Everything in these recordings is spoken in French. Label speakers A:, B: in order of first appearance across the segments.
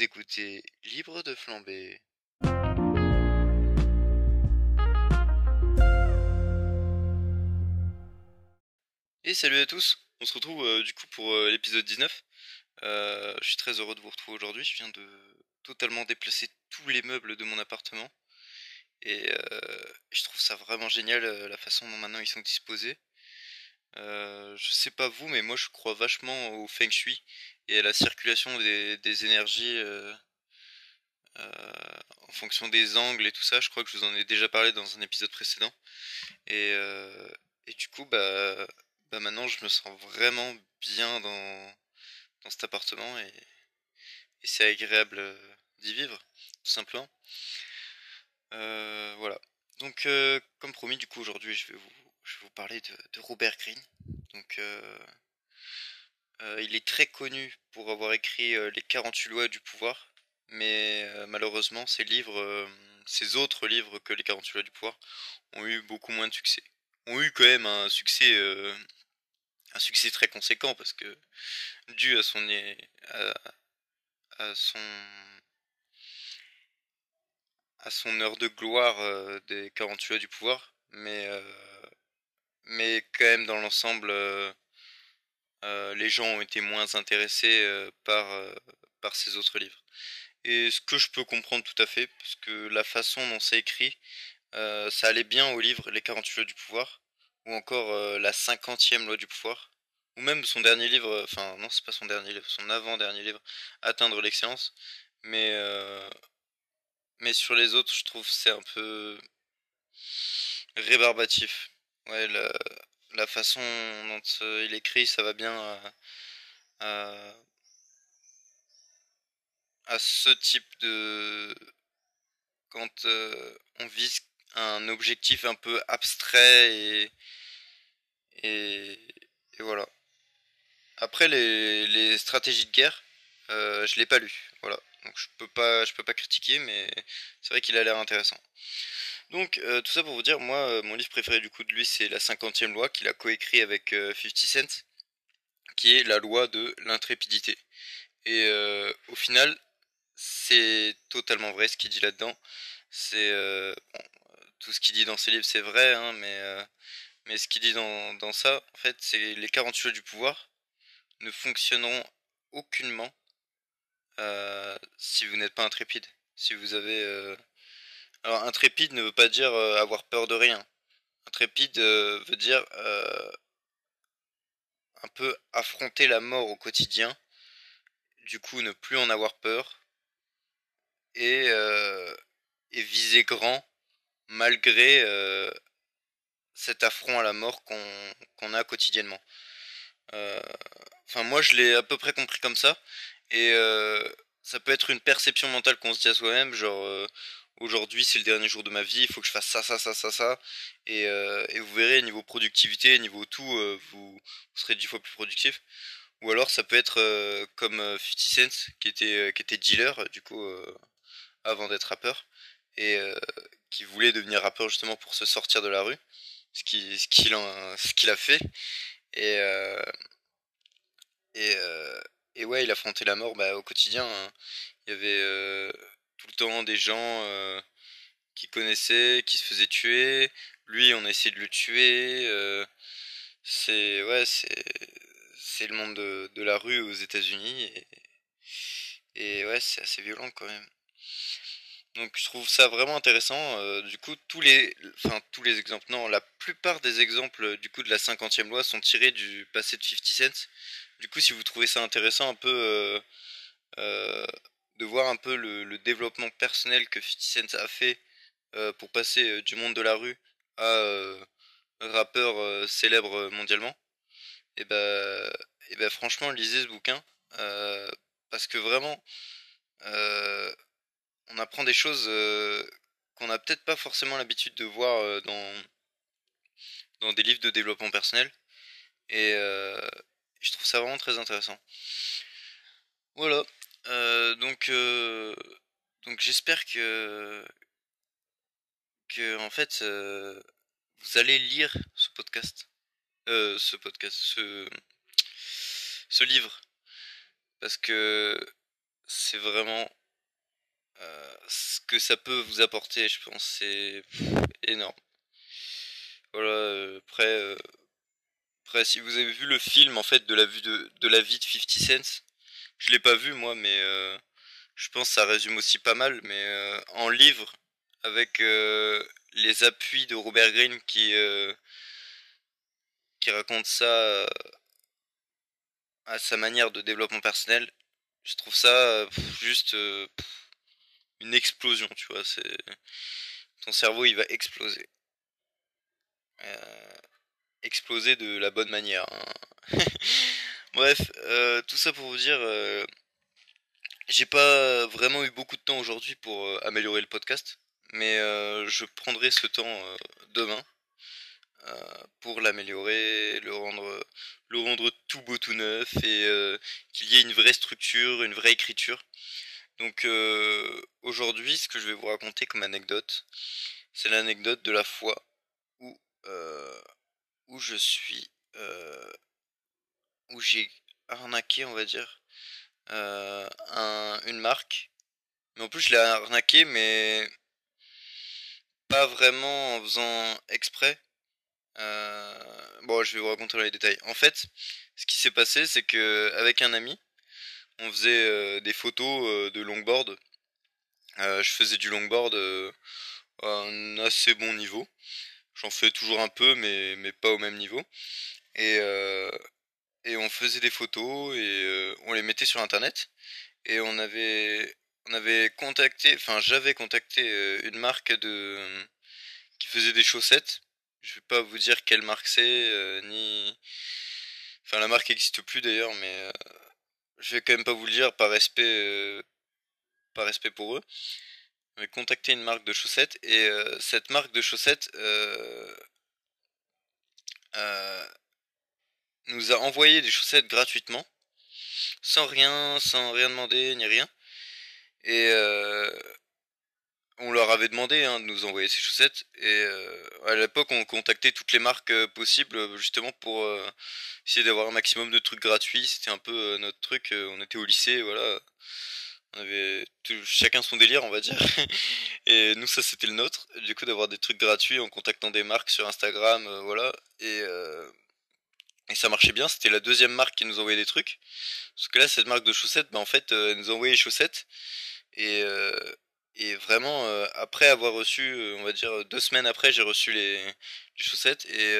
A: Écoutez Libre de flamber. Et salut à tous, on se retrouve euh, du coup pour euh, l'épisode 19. Euh, je suis très heureux de vous retrouver aujourd'hui, je viens de totalement déplacer tous les meubles de mon appartement. Et je trouve ça vraiment génial la façon dont maintenant ils sont disposés. Je sais pas vous, mais moi je crois vachement au feng shui et à la circulation des, énergies en fonction des angles et tout ça. Je crois que je vous en ai déjà parlé dans un épisode précédent. Et, du coup, bah, bah maintenant je me sens vraiment bien dans, cet appartement et, et c'est agréable d'y vivre, tout simplement. Euh, voilà. Donc, euh, comme promis, du coup, aujourd'hui, je vais vous, je vais vous parler de, Robert Greene. Donc, euh, il est très connu pour avoir écrit les 48 lois du pouvoir, mais malheureusement, ses livres, ses autres livres que les 48 lois du pouvoir, ont eu beaucoup moins de succès. Ont eu quand même un succès, un succès très conséquent parce que dû à son, à son à son heure de gloire euh, des 48 lois du pouvoir, mais, euh, mais quand même dans l'ensemble, euh, les gens ont été moins intéressés par, par ces autres livres. Et ce que je peux comprendre tout à fait, parce que la façon dont c'est écrit, ça allait bien au livre Les 48 lois du pouvoir, ou encore la 50e loi du pouvoir, ou même son dernier livre, enfin non c'est pas son dernier livre, son avant-dernier livre, Atteindre l'excellence, mais mais sur les autres, je trouve c'est un peu rébarbatif. Ouais, la, façon dont euh, il écrit, ça va bien à, à, ce type de... Quand euh, on vise un objectif un peu abstrait et, et, voilà. Après les, les stratégies de guerre, euh, je l'ai pas lu. Voilà. Donc je peux pas, je peux pas critiquer, mais c'est vrai qu'il a l'air intéressant. Donc euh, tout ça pour vous dire, moi euh, mon livre préféré du coup de lui c'est la cinquantième loi qu'il a coécrit avec 50 euh, Cent, qui est la loi de l'intrépidité. Et au final, c'est totalement vrai ce qu'il dit là-dedans. C'est tout ce qu'il dit dans ses livres c'est vrai, hein, mais mais ce qu'il dit dans, ça, en fait, c'est les 48 lois du pouvoir ne fonctionneront aucunement si vous n'êtes pas intrépide. Si vous avez... alors intrépide ne veut pas dire euh, avoir peur de rien. Intrépide veut dire un peu affronter la mort au quotidien, du coup ne plus en avoir peur, et, viser grand malgré cet affront à la mort qu'on a quotidiennement. Enfin moi je l'ai à peu près compris comme ça, et euh, ça peut être une perception mentale qu'on se dit à soi-même, genre euh, aujourd'hui c'est le dernier jour de ma vie, il faut que je fasse ça, ça, ça, ça, ça. Et, euh, vous verrez, niveau productivité, niveau tout, vous, vous, serez dix fois plus productif. Ou alors ça peut être comme 50 Cent, qui était, qui était dealer, du coup, avant d'être rappeur, et qui voulait devenir rappeur justement pour se sortir de la rue, ce qu'il ce qu'il a fait. Et, et, et ouais, il affrontait la mort bah, au quotidien. Hein. Il y avait euh, tout le temps des gens euh, qui connaissaient, qui se faisaient tuer. Lui, on a essayé de le tuer. Euh, c'est ouais, c'est le monde de, la rue aux États-Unis et, ouais, c'est assez violent quand même. Donc je trouve ça vraiment intéressant. du coup, tous les, enfin tous les exemples, non, la plupart des exemples du coup de la cinquantième loi sont tirés du passé de 50 Cent. Du coup, si vous trouvez ça intéressant un peu euh, euh, de voir un peu le, développement personnel que 50 Cent a fait euh, pour passer du monde de la rue à rappeur célèbre mondialement, et ben, et ben franchement, lisez ce bouquin parce que vraiment, on apprend des choses qu'on n'a peut-être pas forcément l'habitude de voir dans dans des livres de développement personnel et je trouve ça vraiment très intéressant. Voilà. Euh, donc, euh, donc j'espère que, que en fait, euh, vous allez lire ce podcast, ce podcast, ce, ce livre, parce que c'est vraiment ce que ça peut vous apporter, je pense, c'est énorme. Voilà, après, après, si vous avez vu le film en fait de la vue de, de la vie de 50 Cent, je l'ai pas vu moi, mais je pense que ça résume aussi pas mal. Mais en livre, avec les appuis de Robert Greene qui qui raconte ça à sa manière de développement personnel, je trouve ça juste une explosion, tu vois. C'est ton cerveau, il va exploser. Euh, exploser de la bonne manière. Hein. Bref, euh, tout ça pour vous dire, euh, j'ai pas vraiment eu beaucoup de temps aujourd'hui pour améliorer le podcast, mais je prendrai ce temps demain pour l'améliorer, le rendre, le rendre tout beau, tout neuf et qu'il y ait une vraie structure, une vraie écriture. Donc euh, aujourd'hui, ce que je vais vous raconter comme anecdote, c'est l'anecdote de la fois où, euh, où je suis... Euh, où j'ai arnaqué, on va dire, une marque. Mais en plus, je l'ai arnaqué, mais pas vraiment en faisant exprès. bon, je vais vous raconter les détails. En fait, ce qui s'est passé, c'est que avec un ami, on faisait euh, des photos euh, de longboard. Euh, je faisais du longboard à un assez bon niveau. J'en fais toujours un peu, mais, mais pas au même niveau. Et, et on faisait des photos et on les mettait sur internet. Et on avait, on avait contacté, enfin j'avais contacté une marque de qui faisait des chaussettes. Je vais pas vous dire quelle marque c'est, ni. Enfin la marque n'existe plus d'ailleurs, mais je vais quand même pas vous le dire par respect, euh, par respect pour eux. Mais contacter une marque de chaussettes et euh, cette marque de chaussettes euh, nous a envoyé des chaussettes gratuitement, sans rien, sans rien demander ni rien. Et on leur avait demandé hein, de nous envoyer ces chaussettes et à l'époque on contactait toutes les marques possibles justement pour essayer d'avoir un maximum de trucs gratuits. C'était un peu euh, notre truc. Euh, on était au lycée, voilà. On avait chacun son délire, on va dire. Et nous, ça, c'était le nôtre. Du coup, d'avoir des trucs gratuits en contactant des marques sur Instagram, euh, voilà. Et, et ça marchait bien. C'était la deuxième marque qui nous envoyait des trucs. Parce que là, cette marque de chaussettes, bah, en fait, elle nous envoyait les chaussettes. Et, et vraiment, après avoir reçu, on va dire, deux semaines après, j'ai reçu les, chaussettes. Et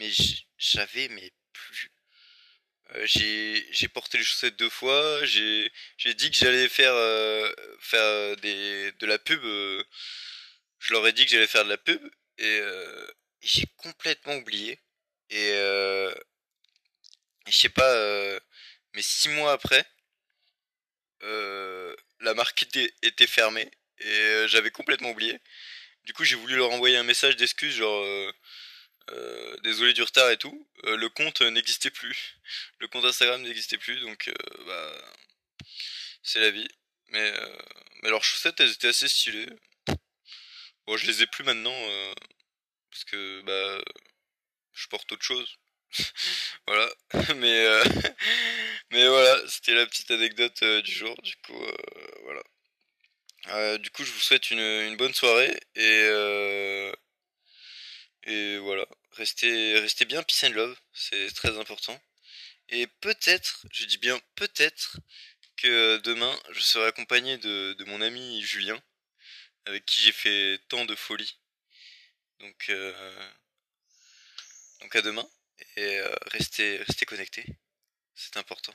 A: mais j'avais mais plus euh, j'ai porté les chaussettes deux fois j'ai dit que j'allais faire euh, faire euh, des de la pub je leur ai dit que j'allais faire de la pub et, j'ai complètement oublié et, je sais pas mais six mois après la marque était, était fermée et j'avais complètement oublié du coup j'ai voulu leur envoyer un message d'excuse genre euh, désolé du retard et tout, euh, le compte n'existait plus. Le compte Instagram n'existait plus, donc euh, bah, c'est la vie. Mais, mais leurs chaussettes, elles étaient assez stylées. Bon, je les ai plus maintenant, parce que bah, je porte autre chose. voilà, mais mais voilà, c'était la petite anecdote du jour. Du coup, voilà. du coup, je vous souhaite une, une bonne soirée et et voilà, restez, restez bien peace and love, c'est très important. Et peut-être, je dis bien peut-être, que demain je serai accompagné de, de mon ami Julien, avec qui j'ai fait tant de folie. Donc, euh, donc à demain, et euh, restez, restez connectés, c'est important.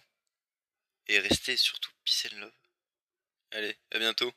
A: Et restez surtout peace and love. Allez, à bientôt.